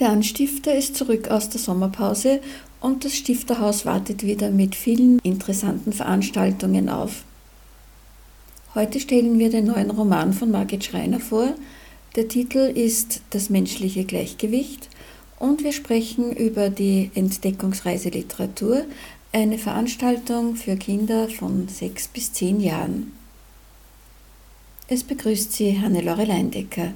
Der Anstifter ist zurück aus der Sommerpause und das Stifterhaus wartet wieder mit vielen interessanten Veranstaltungen auf. Heute stellen wir den neuen Roman von Margit Schreiner vor. Der Titel ist Das menschliche Gleichgewicht und wir sprechen über die Entdeckungsreise Literatur, eine Veranstaltung für Kinder von sechs bis zehn Jahren. Es begrüßt Sie Hannelore Leindecker.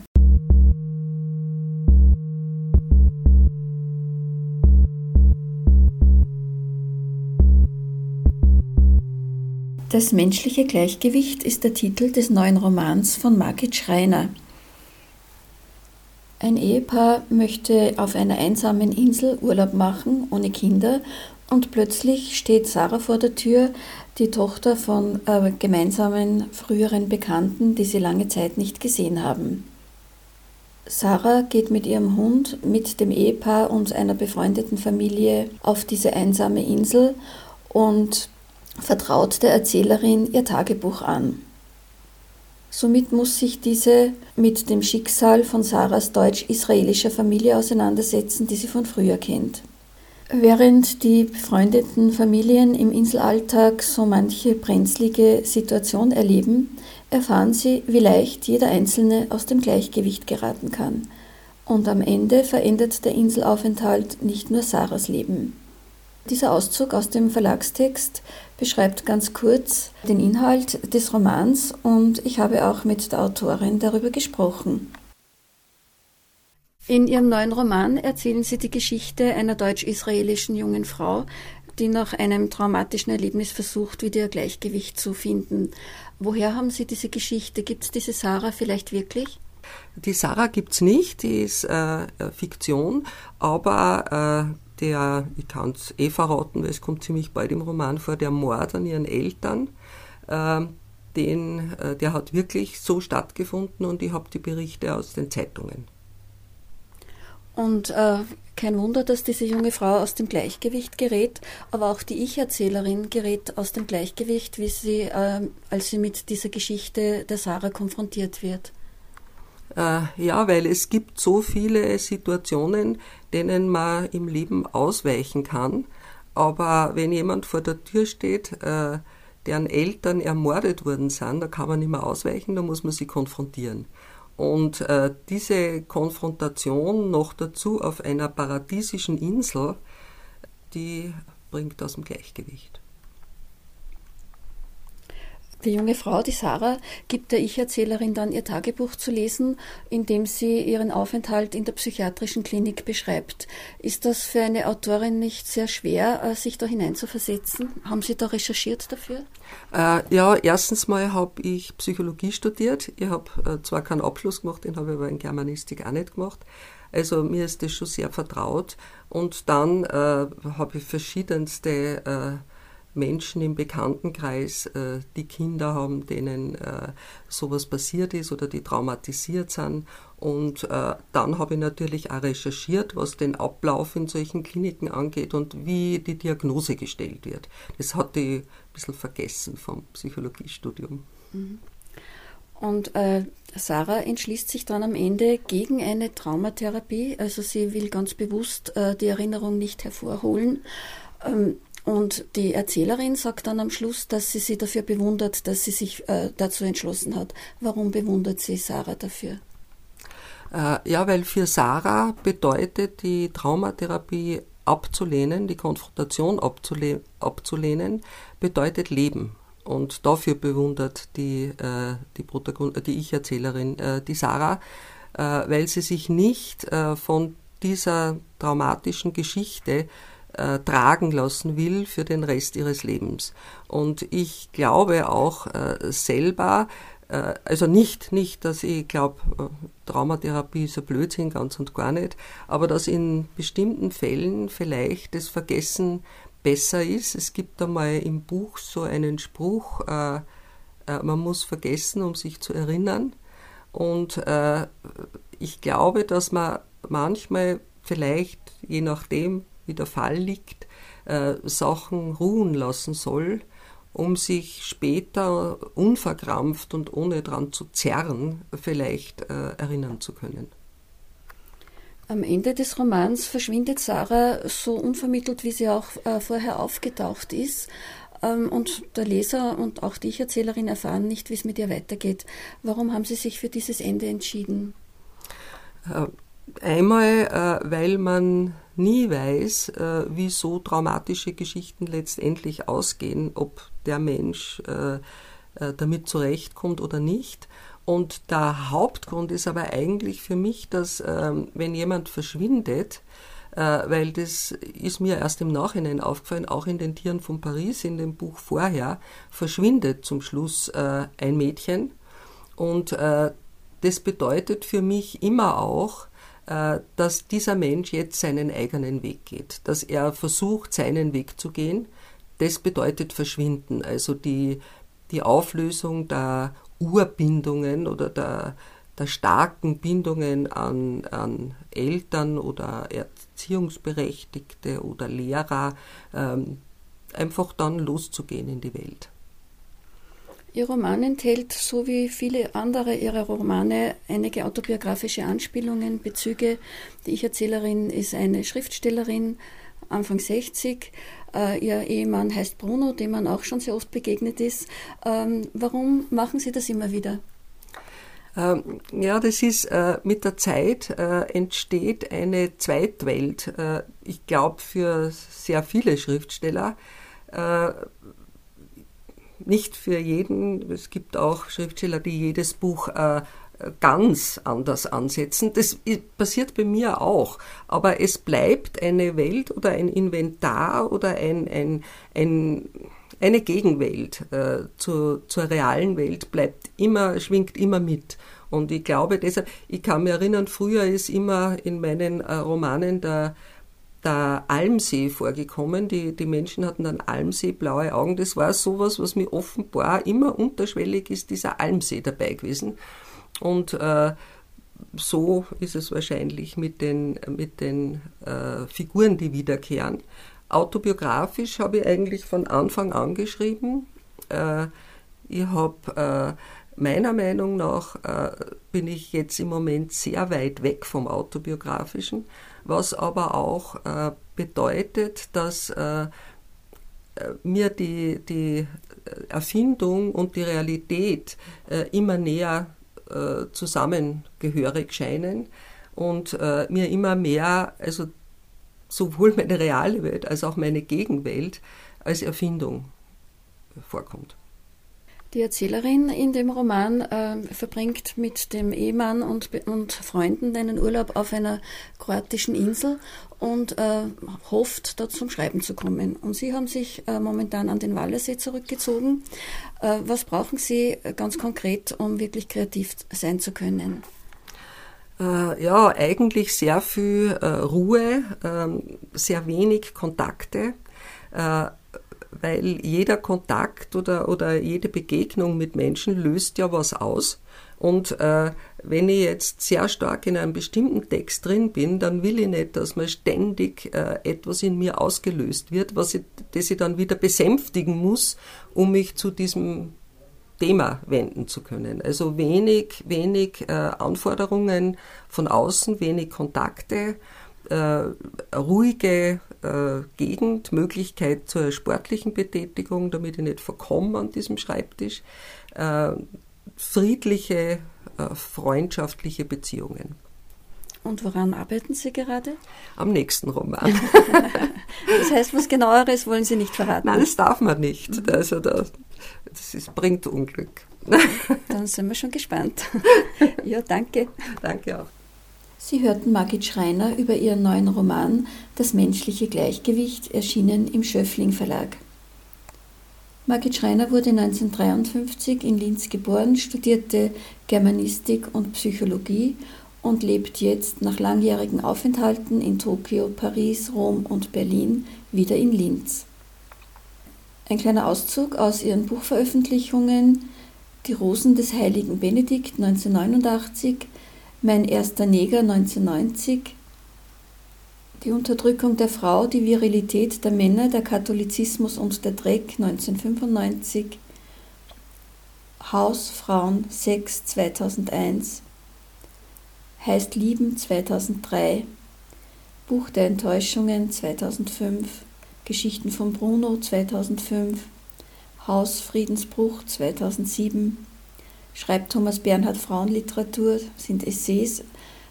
Das menschliche Gleichgewicht ist der Titel des neuen Romans von Margit Schreiner. Ein Ehepaar möchte auf einer einsamen Insel Urlaub machen, ohne Kinder, und plötzlich steht Sarah vor der Tür, die Tochter von äh, gemeinsamen früheren Bekannten, die sie lange Zeit nicht gesehen haben. Sarah geht mit ihrem Hund, mit dem Ehepaar und einer befreundeten Familie auf diese einsame Insel und vertraut der Erzählerin ihr Tagebuch an. Somit muss sich diese mit dem Schicksal von Sarahs deutsch-israelischer Familie auseinandersetzen, die sie von früher kennt. Während die befreundeten Familien im Inselalltag so manche brenzlige Situation erleben, erfahren sie, wie leicht jeder Einzelne aus dem Gleichgewicht geraten kann. Und am Ende verändert der Inselaufenthalt nicht nur Sarahs Leben. Dieser Auszug aus dem Verlagstext beschreibt ganz kurz den Inhalt des Romans und ich habe auch mit der Autorin darüber gesprochen. In ihrem neuen Roman erzählen Sie die Geschichte einer deutsch-israelischen jungen Frau, die nach einem traumatischen Erlebnis versucht, wieder ihr Gleichgewicht zu finden. Woher haben Sie diese Geschichte? Gibt es diese Sarah vielleicht wirklich? Die Sarah gibt es nicht, die ist äh, Fiktion, aber äh, der, ich kann es eh verraten, weil es kommt ziemlich bald im Roman vor, der Mord an ihren Eltern, äh, den, äh, der hat wirklich so stattgefunden und ich habe die Berichte aus den Zeitungen. Und äh, kein Wunder, dass diese junge Frau aus dem Gleichgewicht gerät, aber auch die Ich-Erzählerin gerät aus dem Gleichgewicht, wie sie, äh, als sie mit dieser Geschichte der Sarah konfrontiert wird. Äh, ja, weil es gibt so viele Situationen, denen man im Leben ausweichen kann. Aber wenn jemand vor der Tür steht, äh, deren Eltern ermordet worden sind, da kann man nicht mehr ausweichen, da muss man sie konfrontieren. Und äh, diese Konfrontation noch dazu auf einer paradiesischen Insel, die bringt aus dem Gleichgewicht. Die junge Frau, die Sarah, gibt der Ich-Erzählerin dann ihr Tagebuch zu lesen, in dem sie ihren Aufenthalt in der psychiatrischen Klinik beschreibt. Ist das für eine Autorin nicht sehr schwer, äh, sich da hineinzuversetzen? Haben Sie da recherchiert dafür? Äh, ja, erstens mal habe ich Psychologie studiert. Ich habe äh, zwar keinen Abschluss gemacht, den habe ich aber in Germanistik auch nicht gemacht. Also mir ist das schon sehr vertraut. Und dann äh, habe ich verschiedenste äh, Menschen im Bekanntenkreis, äh, die Kinder haben, denen äh, sowas passiert ist oder die traumatisiert sind. Und äh, dann habe ich natürlich auch recherchiert, was den Ablauf in solchen Kliniken angeht und wie die Diagnose gestellt wird. Das hatte ich ein bisschen vergessen vom Psychologiestudium. Mhm. Und äh, Sarah entschließt sich dann am Ende gegen eine Traumatherapie. Also sie will ganz bewusst äh, die Erinnerung nicht hervorholen. Ähm, und die Erzählerin sagt dann am Schluss, dass sie sie dafür bewundert, dass sie sich äh, dazu entschlossen hat. Warum bewundert sie Sarah dafür? Äh, ja, weil für Sarah bedeutet die Traumatherapie abzulehnen, die Konfrontation abzule abzulehnen, bedeutet Leben. Und dafür bewundert die, äh, die, Protagon die Ich-Erzählerin äh, die Sarah, äh, weil sie sich nicht äh, von dieser traumatischen Geschichte äh, tragen lassen will für den Rest ihres Lebens. Und ich glaube auch äh, selber, äh, also nicht, nicht, dass ich glaube, äh, Traumatherapie ist ein Blödsinn, ganz und gar nicht, aber dass in bestimmten Fällen vielleicht das Vergessen besser ist. Es gibt einmal im Buch so einen Spruch, äh, äh, man muss vergessen, um sich zu erinnern. Und ich glaube, dass man manchmal vielleicht, je nachdem, wie der Fall liegt, äh, Sachen ruhen lassen soll, um sich später unverkrampft und ohne dran zu zerren vielleicht äh, erinnern zu können. Am Ende des Romans verschwindet Sarah so unvermittelt, wie sie auch äh, vorher aufgetaucht ist. Ähm, und der Leser und auch die Ich-Erzählerin erfahren nicht, wie es mit ihr weitergeht. Warum haben Sie sich für dieses Ende entschieden? Äh, einmal, äh, weil man nie weiß, äh, wie so traumatische Geschichten letztendlich ausgehen, ob der Mensch damit zurechtkommt oder nicht. Und der Hauptgrund ist aber eigentlich für mich, dass ähm, wenn jemand verschwindet, weil das ist mir erst im Nachhinein aufgefallen, auch in den Tieren von Paris, in dem Buch vorher, verschwindet zum Schluss ein Mädchen. Und das bedeutet für mich immer auch, äh, dass dieser Mensch jetzt seinen eigenen Weg geht, dass er versucht, seinen Weg zu gehen. Das bedeutet Verschwinden, also die, die Auflösung der Urbindungen oder der, der starken Bindungen an, an Eltern oder Erziehungsberechtigte oder Lehrer, ähm, einfach dann loszugehen in die Welt. Ihr Roman enthält, so wie viele andere ihrer Romane, einige autobiografische Anspielungen, Bezüge. Die Ich-Erzählerin ist eine Schriftstellerin, Anfang 60. Äh, ihr Ehemann heißt Bruno, dem man auch schon sehr oft begegnet ist. Ähm, warum machen Sie das immer wieder? Ähm, ja, das ist äh, mit der Zeit äh, entsteht eine Zweitwelt. Ich glaube für sehr viele Schriftsteller nicht für jeden. Es gibt auch Schriftsteller, die jedes Buch äh, ganz anders ansetzen. Das passiert bei mir auch. Aber es bleibt eine Welt oder ein Inventar oder ein, ein, ein eine Gegenwelt äh, zur, zur realen Welt bleibt immer, schwingt immer mit. Und ich glaube deshalb, ich kann mich erinnern, früher ist immer in meinen äh, Romanen der der Almsee vorgekommen. Die, die Menschen hatten dann Almsee, blaue Augen. Das war sowas, was mir offenbar immer unterschwellig ist, dieser Almsee dabei gewesen. Und äh, so ist es wahrscheinlich mit den, mit den äh, Figuren, die wiederkehren. Autobiografisch habe ich eigentlich von Anfang an geschrieben. Äh, ich habe äh, meiner Meinung nach äh, bin ich jetzt im Moment sehr weit weg vom autobiografischen was aber auch äh, bedeutet, dass äh, mir die, die Erfindung und die Realität äh, immer näher äh, zusammengehörig scheinen und äh, mir immer mehr, also sowohl meine reale Welt als auch meine Gegenwelt als Erfindung vorkommt. Die Erzählerin in dem Roman äh, verbringt mit dem Ehemann und, und Freunden einen Urlaub auf einer kroatischen Insel und äh, hofft, dort zum Schreiben zu kommen. Und Sie haben sich äh, momentan an den Wallersee zurückgezogen. Äh, was brauchen Sie ganz konkret, um wirklich kreativ sein zu können? Äh, ja, eigentlich sehr viel äh, Ruhe, ähm, sehr wenig Kontakte weil jeder Kontakt oder, oder jede Begegnung mit Menschen löst ja was aus. Und äh, wenn ich jetzt sehr stark in einem bestimmten Text drin bin, dann will ich nicht, dass mir ständig äh, etwas in mir ausgelöst wird, was ich, das ich dann wieder besänftigen muss, um mich zu diesem Thema wenden zu können. Also wenig, wenig äh, Anforderungen von außen, wenig Kontakte, äh, ruhige äh, Gegend, Möglichkeit zur sportlichen Betätigung, damit ich nicht verkomme an diesem Schreibtisch, äh, friedliche, äh, freundschaftliche Beziehungen. Und woran arbeiten Sie gerade? Am nächsten Roman. das heißt, was genaueres wollen Sie nicht verraten? Nein, das darf man nicht. Also das, das ist, bringt Unglück. Dann sind wir schon gespannt. Ja, danke. Danke auch. Sie hörten Margit Schreiner über ihren neuen Roman Das menschliche Gleichgewicht, erschienen im Schöffling Verlag. Margit Schreiner wurde 1953 in Linz geboren, studierte Germanistik und Psychologie und lebt jetzt nach langjährigen Aufenthalten in Tokio, Paris, Rom und Berlin wieder in Linz. Ein kleiner Auszug aus ihren Buchveröffentlichungen Die Rosen des heiligen Benedikt 1989, Mein erster Neger 1990, die Unterdrückung der Frau, die Virilität der Männer, der Katholizismus und der Dreck 1995, Haus, Frauen, Sex 2001, Heißt Lieben 2003, Buch der Enttäuschungen 2005, Geschichten von Bruno 2005, Haus Friedensbruch 2007, schreibt Thomas Bernhard Frauenliteratur, sind Essays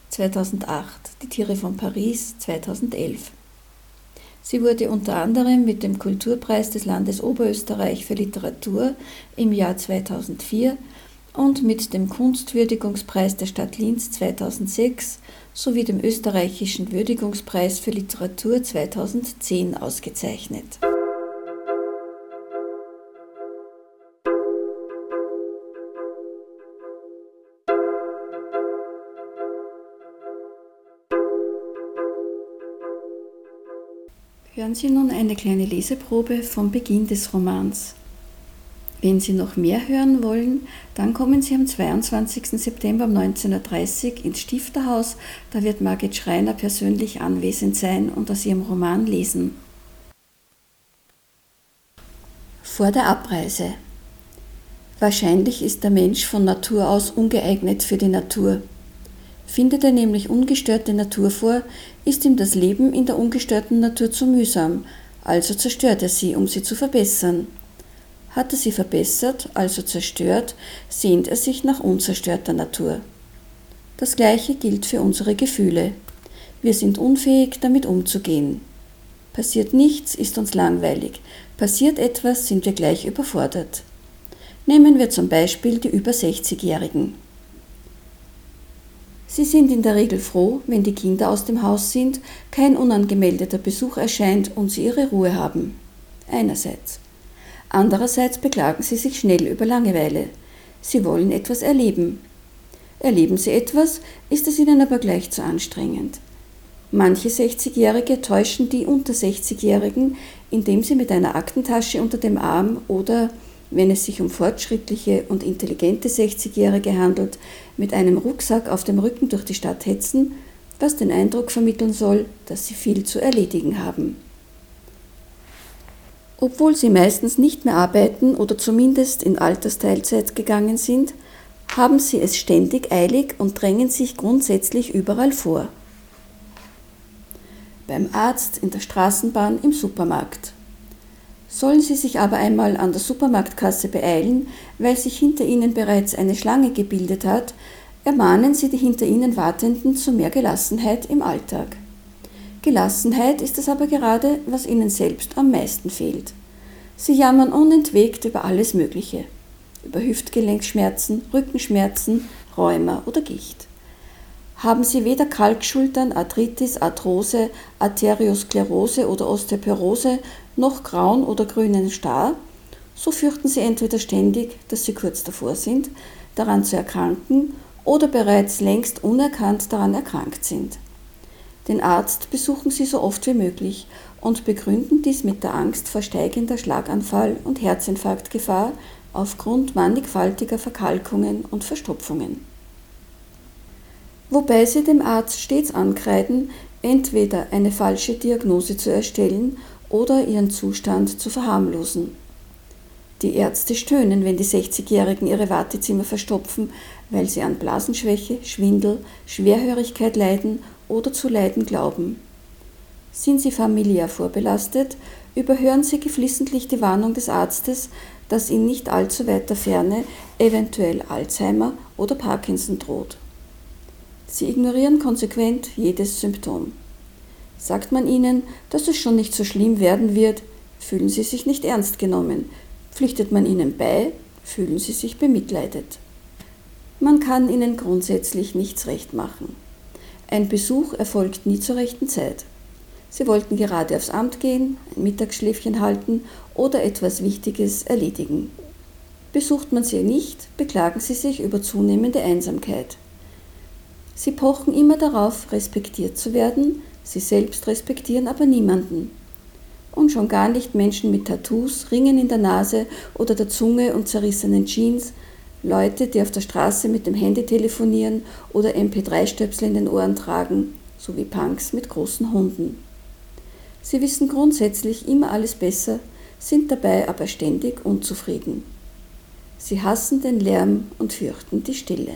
2008, Die Tiere von Paris 2011. Sie wurde unter anderem mit dem Kulturpreis des Landes Oberösterreich für Literatur im Jahr 2004 und mit dem Kunstwürdigungspreis der Stadt Linz 2006 sowie dem österreichischen Würdigungspreis für Literatur 2010 ausgezeichnet. Hören Sie nun eine kleine Leseprobe vom Beginn des Romans. Wenn Sie noch mehr hören wollen, dann kommen Sie am 22. September um 19.30 Uhr ins Stifterhaus, da wird Margit Schreiner persönlich anwesend sein und aus ihrem Roman lesen. Vor der Abreise. Wahrscheinlich ist der Mensch von Natur aus ungeeignet für die Natur. Findet er nämlich ungestörte Natur vor, ist ihm das Leben in der ungestörten Natur zu mühsam, also zerstört er sie, um sie zu verbessern. Hat er sie verbessert, also zerstört, sehnt er sich nach unzerstörter Natur. Das gleiche gilt für unsere Gefühle. Wir sind unfähig, damit umzugehen. Passiert nichts, ist uns langweilig. Passiert etwas, sind wir gleich überfordert. Nehmen wir zum Beispiel die über 60-Jährigen. Sie sind in der Regel froh, wenn die Kinder aus dem Haus sind, kein unangemeldeter Besuch erscheint und sie ihre Ruhe haben. Einerseits. Andererseits beklagen sie sich schnell über Langeweile. Sie wollen etwas erleben. Erleben sie etwas, ist es ihnen aber gleich zu anstrengend. Manche 60-Jährige täuschen die unter 60-Jährigen, indem sie mit einer Aktentasche unter dem Arm oder wenn es sich um fortschrittliche und intelligente 60-Jährige handelt, mit einem Rucksack auf dem Rücken durch die Stadt hetzen, was den Eindruck vermitteln soll, dass sie viel zu erledigen haben. Obwohl sie meistens nicht mehr arbeiten oder zumindest in Altersteilzeit gegangen sind, haben sie es ständig eilig und drängen sich grundsätzlich überall vor. Beim Arzt, in der Straßenbahn, im Supermarkt. Sollen Sie sich aber einmal an der Supermarktkasse beeilen, weil sich hinter Ihnen bereits eine Schlange gebildet hat, ermahnen Sie die hinter Ihnen Wartenden zu mehr Gelassenheit im Alltag. Gelassenheit ist es aber gerade, was Ihnen selbst am meisten fehlt. Sie jammern unentwegt über alles Mögliche, über Hüftgelenkschmerzen, Rückenschmerzen, Rheuma oder Gicht. Haben Sie weder Kalkschultern, Arthritis, Arthrose, Arteriosklerose oder Osteoporose, noch grauen oder grünen Star, so fürchten Sie entweder ständig, dass Sie kurz davor sind, daran zu erkranken oder bereits längst unerkannt daran erkrankt sind. Den Arzt besuchen Sie so oft wie möglich und begründen dies mit der Angst vor steigender Schlaganfall- und Herzinfarktgefahr aufgrund mannigfaltiger Verkalkungen und Verstopfungen wobei sie dem Arzt stets ankreiden, entweder eine falsche Diagnose zu erstellen oder ihren Zustand zu verharmlosen. Die Ärzte stöhnen, wenn die 60-Jährigen ihre Wartezimmer verstopfen, weil sie an Blasenschwäche, Schwindel, Schwerhörigkeit leiden oder zu leiden glauben. Sind sie familiär vorbelastet, überhören sie geflissentlich die Warnung des Arztes, dass in nicht allzu weiter Ferne eventuell Alzheimer oder Parkinson droht. Sie ignorieren konsequent jedes Symptom. Sagt man ihnen, dass es schon nicht so schlimm werden wird, fühlen sie sich nicht ernst genommen. Pflichtet man ihnen bei, fühlen sie sich bemitleidet. Man kann ihnen grundsätzlich nichts recht machen. Ein Besuch erfolgt nie zur rechten Zeit. Sie wollten gerade aufs Amt gehen, ein Mittagsschläfchen halten oder etwas Wichtiges erledigen. Besucht man sie nicht, beklagen sie sich über zunehmende Einsamkeit. Sie pochen immer darauf, respektiert zu werden, sie selbst respektieren aber niemanden. Und schon gar nicht Menschen mit Tattoos, Ringen in der Nase oder der Zunge und zerrissenen Jeans, Leute, die auf der Straße mit dem Handy telefonieren oder MP3-Stöpsel in den Ohren tragen, sowie Punks mit großen Hunden. Sie wissen grundsätzlich immer alles besser, sind dabei aber ständig unzufrieden. Sie hassen den Lärm und fürchten die Stille.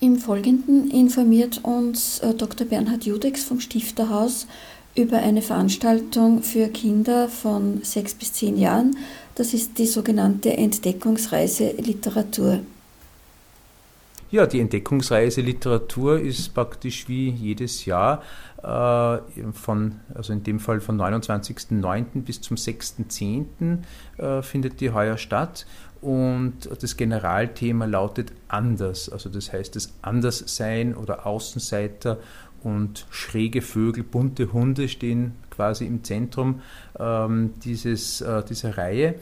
Im Folgenden informiert uns äh, Dr. Bernhard Judex vom Stifterhaus über eine Veranstaltung für Kinder von sechs bis zehn Jahren. Das ist die sogenannte Entdeckungsreise Literatur. Ja, die Entdeckungsreise Literatur ist praktisch wie jedes Jahr äh, von, also in dem Fall von 29.09. bis zum 6.10. Äh, findet die heuer statt. Und das Generalthema lautet anders. Also das heißt, das Anderssein oder Außenseiter und schräge Vögel, bunte Hunde stehen quasi im Zentrum ähm, dieses, äh, dieser Reihe.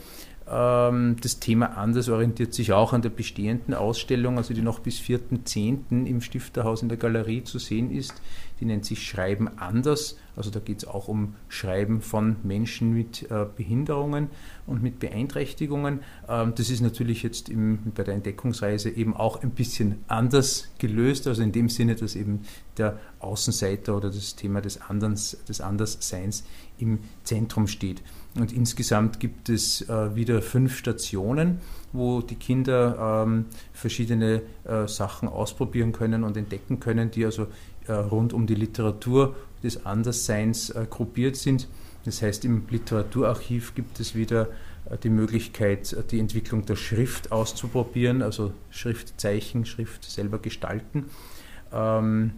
Ähm, das Thema Anders orientiert sich auch an der bestehenden Ausstellung, also die noch bis 4.10. im Stifterhaus in der Galerie zu sehen ist. Die nennt sich Schreiben anders. Also da geht es auch um Schreiben von Menschen mit äh, Behinderungen und mit Beeinträchtigungen. Ähm, das ist natürlich jetzt im, bei der Entdeckungsreise eben auch ein bisschen anders gelöst, also in dem Sinne, dass eben der Außenseiter oder das Thema des, Anderns, des Andersseins im Zentrum steht. Und insgesamt gibt es äh, wieder fünf Stationen, wo die Kinder ähm, verschiedene äh, Sachen ausprobieren können und entdecken können, die also rund um die Literatur des Andersseins äh, gruppiert sind. Das heißt, im Literaturarchiv gibt es wieder äh, die Möglichkeit, äh, die Entwicklung der Schrift auszuprobieren, also Schriftzeichen, Schrift selber gestalten. Ähm,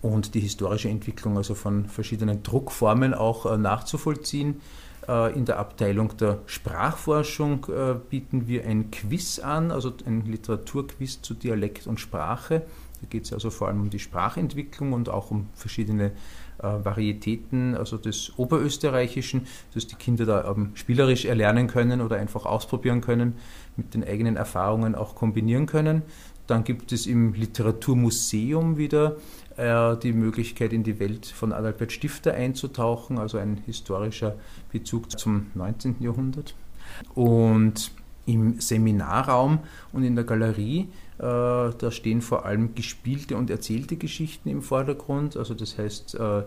und die historische Entwicklung also von verschiedenen Druckformen auch äh, nachzuvollziehen. Äh, in der Abteilung der Sprachforschung äh, bieten wir ein Quiz an, also ein Literaturquiz zu Dialekt und Sprache. Da geht es also vor allem um die Sprachentwicklung und auch um verschiedene äh, Varietäten, also des Oberösterreichischen, dass die Kinder da ähm, spielerisch erlernen können oder einfach ausprobieren können, mit den eigenen Erfahrungen auch kombinieren können. Dann gibt es im Literaturmuseum wieder äh, die Möglichkeit, in die Welt von Adalbert Stifter einzutauchen, also ein historischer Bezug zum 19. Jahrhundert. Und im Seminarraum und in der Galerie, da stehen vor allem gespielte und erzählte Geschichten im Vordergrund. Also das heißt, äh, äh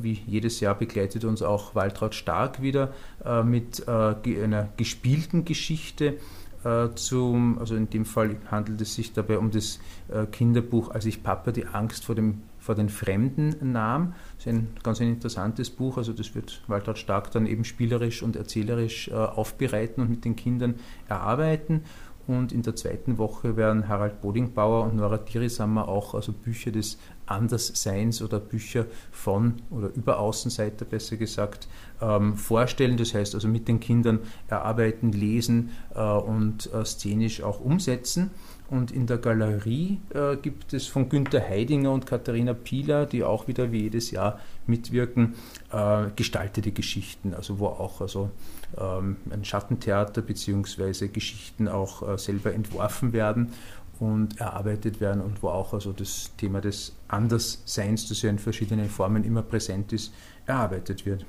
wie jedes Jahr begleitet uns auch Waltraud Stark wieder äh, mit äh, einer gespielten Geschichte äh, zum, also in dem Fall handelt es sich dabei um das äh, Kinderbuch, als ich Papa die Angst vor, dem, vor den Fremden nahm. Das ist ein ganz ein interessantes Buch, also das wird Walter Stark dann eben spielerisch und erzählerisch äh, aufbereiten und mit den Kindern erarbeiten. Und in der zweiten Woche werden Harald Bodingbauer und Nora Dirisammer auch also Bücher des Andersseins oder Bücher von oder über Außenseiter besser gesagt ähm, vorstellen. Das heißt also mit den Kindern erarbeiten, lesen äh, und äh, szenisch auch umsetzen. Und in der Galerie äh, gibt es von Günter Heidinger und Katharina Pieler, die auch wieder wie jedes Jahr mitwirken, äh, gestaltete Geschichten, also wo auch also, ähm, ein Schattentheater bzw. Geschichten auch äh, selber entworfen werden und erarbeitet werden und wo auch also das Thema des Andersseins, das ja in verschiedenen Formen immer präsent ist, erarbeitet wird.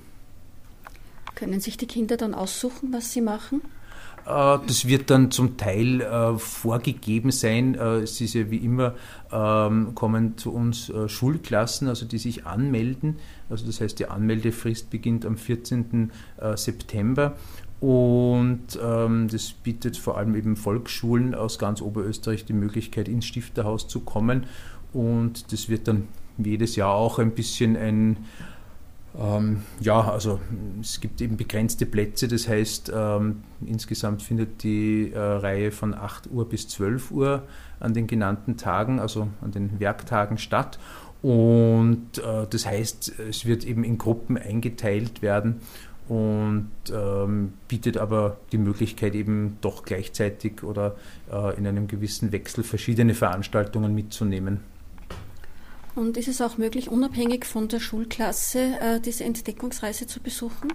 Können sich die Kinder dann aussuchen, was sie machen? Äh, das wird dann zum Teil äh, vorgegeben sein. Äh, es ist ja wie immer, ähm, kommen zu uns Schulklassen, also die sich anmelden. Also das heißt, die Anmeldefrist beginnt am 14. September. Und ähm, das bietet vor allem eben Volksschulen aus ganz Oberösterreich die Möglichkeit, ins Stifterhaus zu kommen. Und das wird dann jedes Jahr auch ein bisschen ein ähm, ja, also es gibt eben begrenzte Plätze, das heißt, ähm, insgesamt findet die äh, Reihe von 8 Uhr bis 12 Uhr an den genannten Tagen, also an den Werktagen statt. Und äh, das heißt, es wird eben in Gruppen eingeteilt werden und ähm, bietet aber die Möglichkeit, eben doch gleichzeitig oder äh, in einem gewissen Wechsel verschiedene Veranstaltungen mitzunehmen. Und ist es auch möglich, unabhängig von der Schulklasse äh, diese Entdeckungsreise zu besuchen?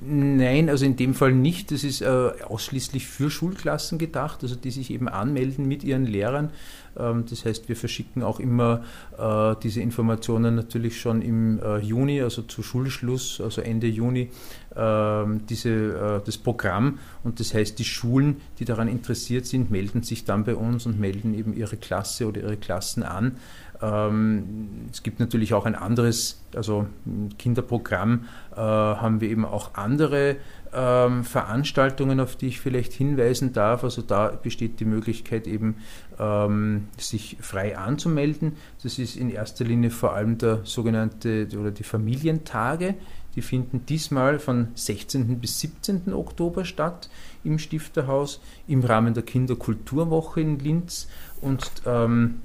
Nein, also in dem Fall nicht. Das ist äh, ausschließlich für Schulklassen gedacht, also die sich eben anmelden mit ihren Lehrern. Ähm, das heißt, wir verschicken auch immer äh, diese Informationen natürlich schon im Juni, also zu Schulschluss, also Ende Juni, ähm, diese, das Programm. Und das heißt, die Schulen, die daran interessiert sind, melden sich dann bei uns und melden eben ihre Klasse oder ihre Klassen an. Ähm, es gibt natürlich auch ein anderes, also Kinderprogramm, äh, haben wir eben auch andere ähm, Veranstaltungen, auf die ich vielleicht hinweisen darf. Also da besteht die Möglichkeit eben, ähm, sich frei anzumelden. Das ist in erster Linie vor allem der sogenannte oder die Familientage. Die finden diesmal von 16. bis 17. Oktober statt im Stifterhaus im Rahmen der Kinderkulturwoche in Linz und ähm,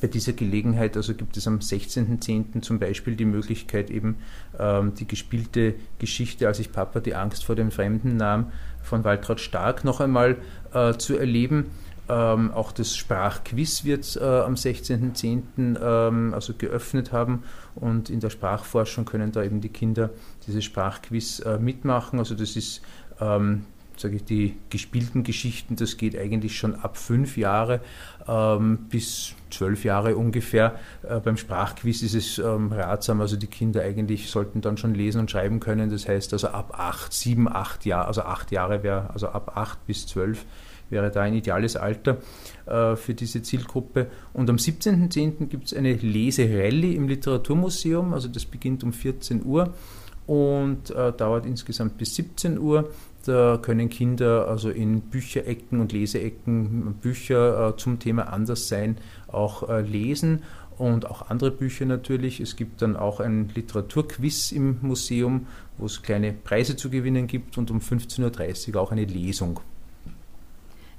bei dieser Gelegenheit also gibt es am 16.10. zum Beispiel die Möglichkeit, eben ähm, die gespielte Geschichte, als ich Papa die Angst vor dem Fremden nahm, von Waltraud Stark noch einmal äh, zu erleben. Ähm, auch das Sprachquiz wird äh, am 16.10. Ähm, also geöffnet haben und in der Sprachforschung können da eben die Kinder dieses Sprachquiz äh, mitmachen. Also das ist ähm, sage ich, die gespielten Geschichten, das geht eigentlich schon ab fünf Jahre ähm, bis zwölf Jahre ungefähr. Äh, beim Sprachquiz ist es ähm, ratsam, also die Kinder eigentlich sollten dann schon lesen und schreiben können. Das heißt also ab acht, sieben, acht Jahre, also acht Jahre wäre, also ab acht bis zwölf wäre da ein ideales Alter äh, für diese Zielgruppe. Und am 17.10. gibt es eine Leserallye im Literaturmuseum, also das beginnt um 14 Uhr und äh, dauert insgesamt bis 17 Uhr. Da können Kinder also in Bücherecken und Leseecken Bücher äh, zum Thema Anderssein auch äh, lesen und auch andere Bücher natürlich. Es gibt dann auch ein Literaturquiz im Museum, wo es kleine Preise zu gewinnen gibt und um 15.30 Uhr auch eine Lesung.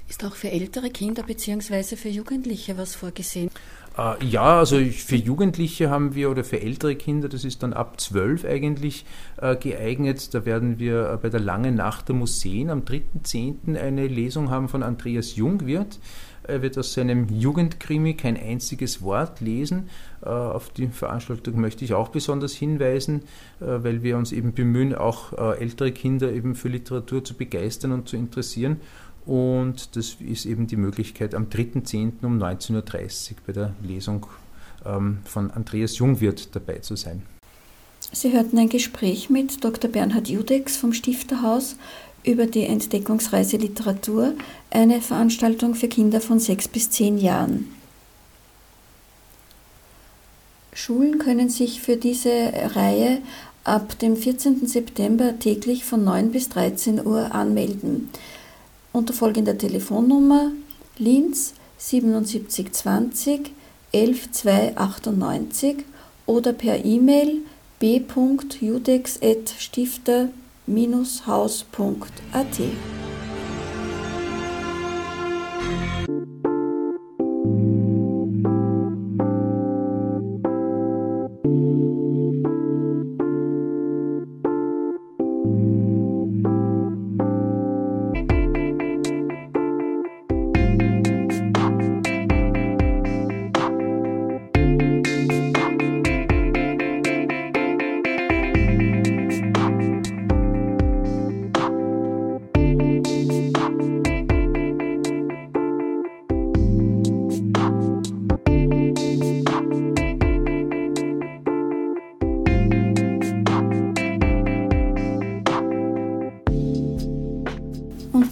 Ist auch für ältere Kinder bzw. für Jugendliche was vorgesehen? Äh, ja, also für Jugendliche haben wir oder für ältere Kinder, das ist dann ab zwölf eigentlich äh, geeignet. Da werden wir äh, bei der Langen Nacht der Museen am 3.10. eine Lesung haben von Andreas Jungwirth. Er wird aus seinem Jugendkrimi kein einziges Wort lesen. Auf die Veranstaltung möchte ich auch besonders hinweisen, weil wir uns eben bemühen, auch ältere Kinder eben für Literatur zu begeistern und zu interessieren. Und das ist eben die Möglichkeit am 3.10. um 19.30 Uhr bei der Lesung ähm, von Andreas Jungwirth dabei zu sein. Sie hörten ein Gespräch mit Dr. Bernhard Judex vom Stifterhaus über die Entdeckungsreise Literatur, eine Veranstaltung für Kinder von sechs bis zehn Jahren. Schulen können sich für diese Reihe ab dem 14. September täglich von 9 bis 13 Uhr anmelden unter folgender Telefonnummer Linz 7720 11298 oder per E-Mail b.judex.stifter-haus.at.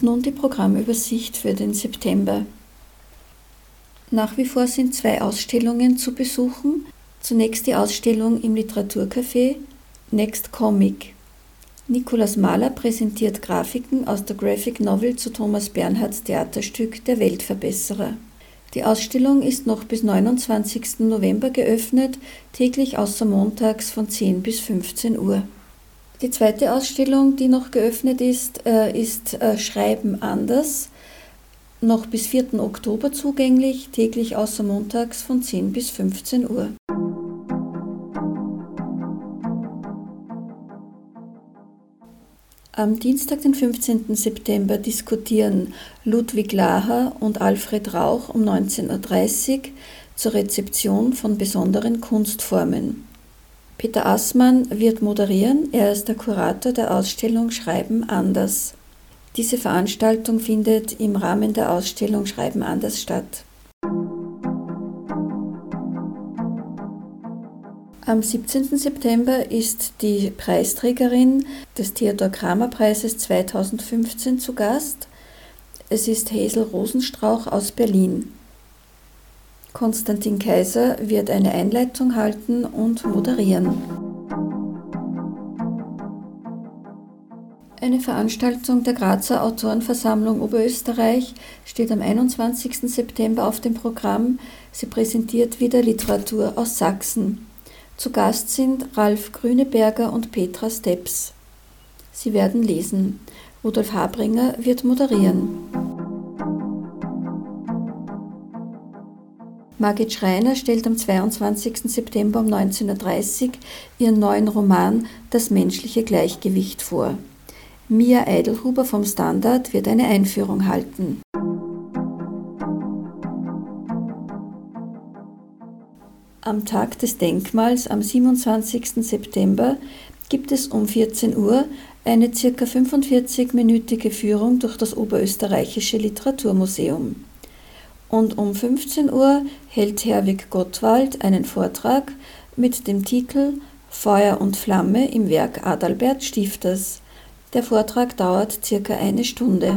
nun die Programmübersicht für den September. Nach wie vor sind zwei Ausstellungen zu besuchen. Zunächst die Ausstellung im Literaturcafé Next Comic. Nikolaus Mahler präsentiert Grafiken aus der Graphic Novel zu Thomas Bernhards Theaterstück Der Weltverbesserer. Die Ausstellung ist noch bis 29. November geöffnet, täglich außer montags von 10 bis 15 Uhr. Die zweite Ausstellung, die noch geöffnet ist, äh, ist äh, Schreiben anders, noch bis 4. Oktober zugänglich, täglich außer montags von 10 bis 15 Uhr. Am Dienstag, den 15. September, diskutieren Ludwig Laher und Alfred Rauch um 19.30 Uhr zur Rezeption von besonderen Kunstformen. Peter Assmann wird moderieren, er ist der Kurator der Ausstellung Schreiben anders. Diese Veranstaltung findet im Rahmen der Ausstellung Schreiben anders statt. Am 17. September ist die Preisträgerin des Theodor Kramer Preises 2015 zu Gast. Es ist Hazel Rosenstrauch aus Berlin. Konstantin Kaiser wird eine Einleitung halten und moderieren. Eine Veranstaltung der Grazer Autorenversammlung Oberösterreich steht am 21. September auf dem Programm. Sie präsentiert wieder Literatur aus Sachsen. Zu Gast sind Ralf Grüneberger und Petra Steps. Sie werden lesen. Rudolf Habringer wird moderieren. Margit Schreiner stellt am 22. September um 19.30 Uhr ihren neuen Roman Das menschliche Gleichgewicht vor. Mia Eidelhuber vom Standard wird eine Einführung halten. Am Tag des Denkmals am 27. September gibt es um 14 Uhr eine ca. 45-minütige Führung durch das Oberösterreichische Literaturmuseum. Und um 15 Uhr hält Herwig Gottwald einen Vortrag mit dem Titel Feuer und Flamme im Werk Adalbert Stifters. Der Vortrag dauert circa eine Stunde.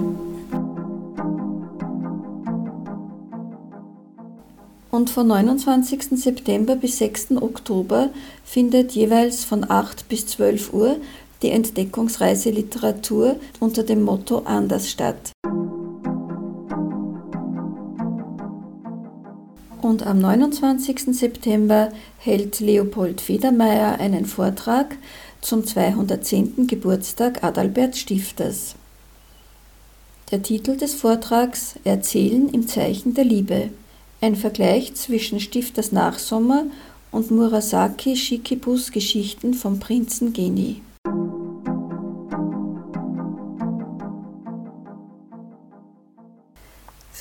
und von 29. September bis 6. Oktober findet jeweils von 8 bis 12 Uhr die Entdeckungsreise Literatur unter dem Motto Anders statt. Und am 29. September hält Leopold Federmeier einen Vortrag zum 210. Geburtstag Adalbert Stifters. Der Titel des Vortrags Erzählen im Zeichen der Liebe. Ein Vergleich zwischen Stifters Nachsommer und Murasaki Shikibus Geschichten vom Prinzen Geni.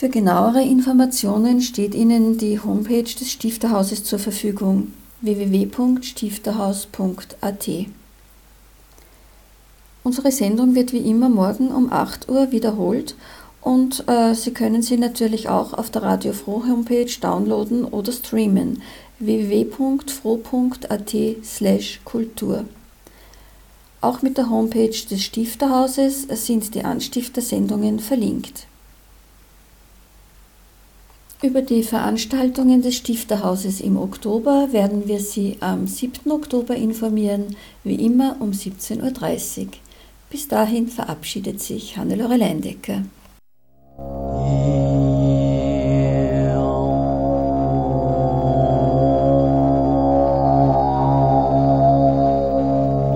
Für genauere Informationen steht Ihnen die Homepage des Stifterhauses zur Verfügung www.stifterhaus.at. Unsere Sendung wird wie immer morgen um 8 Uhr wiederholt und äh, Sie können sie natürlich auch auf der Radio Froh Homepage downloaden oder streamen www.froh.at slash Kultur. Auch mit der Homepage des Stifterhauses sind die Anstiftersendungen verlinkt. Über die Veranstaltungen des Stifterhauses im Oktober werden wir Sie am 7. Oktober informieren, wie immer um 17.30 Uhr. Bis dahin verabschiedet sich Hannelore Leindecker.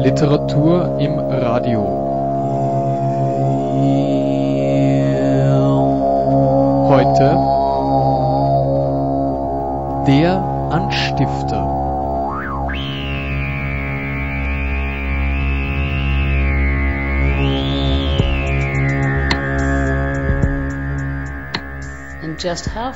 Literatur im Radio. Heute der Anstifter. just how